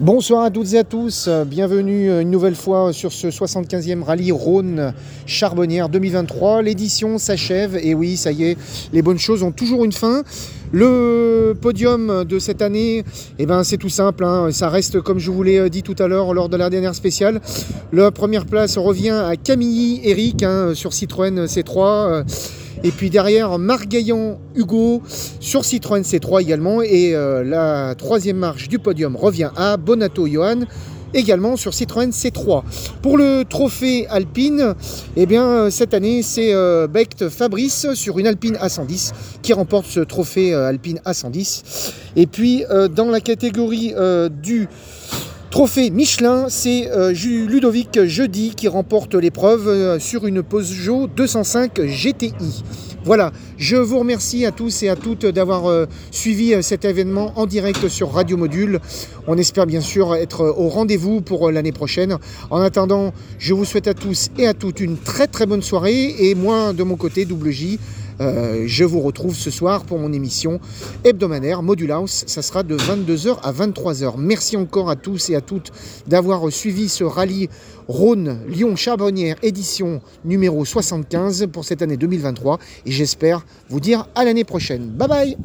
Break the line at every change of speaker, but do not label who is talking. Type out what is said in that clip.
Bonsoir à toutes et à tous, bienvenue une nouvelle fois sur ce 75e rallye Rhône Charbonnière 2023. L'édition s'achève et oui, ça y est, les bonnes choses ont toujours une fin. Le podium de cette année, eh ben, c'est tout simple, hein. ça reste comme je vous l'ai dit tout à l'heure lors de la dernière spéciale. La première place revient à Camille Eric hein, sur Citroën C3. Et puis derrière, Marc Gaillan, Hugo sur Citroën C3 également. Et euh, la troisième marche du podium revient à Bonato Johan également sur Citroën C3. Pour le trophée Alpine, eh bien, cette année, c'est euh, Becht Fabrice sur une Alpine A110 qui remporte ce trophée euh, Alpine A110. Et puis, dans la catégorie du Trophée Michelin, c'est euh, Ludovic Jeudi qui remporte l'épreuve euh, sur une Peugeot 205 GTI. Voilà, je vous remercie à tous et à toutes d'avoir euh, suivi cet événement en direct sur Radio Module. On espère bien sûr être au rendez-vous pour l'année prochaine. En attendant, je vous souhaite à tous et à toutes une très très bonne soirée et moi de mon côté, double J, je vous retrouve ce soir pour mon émission hebdomadaire Module House. Ça sera de 22h à 23h. Merci encore à tous et à toutes d'avoir suivi ce rallye Rhône-Lyon-Charbonnière édition numéro 75 pour cette année 2023. Et j'espère vous dire à l'année prochaine. Bye bye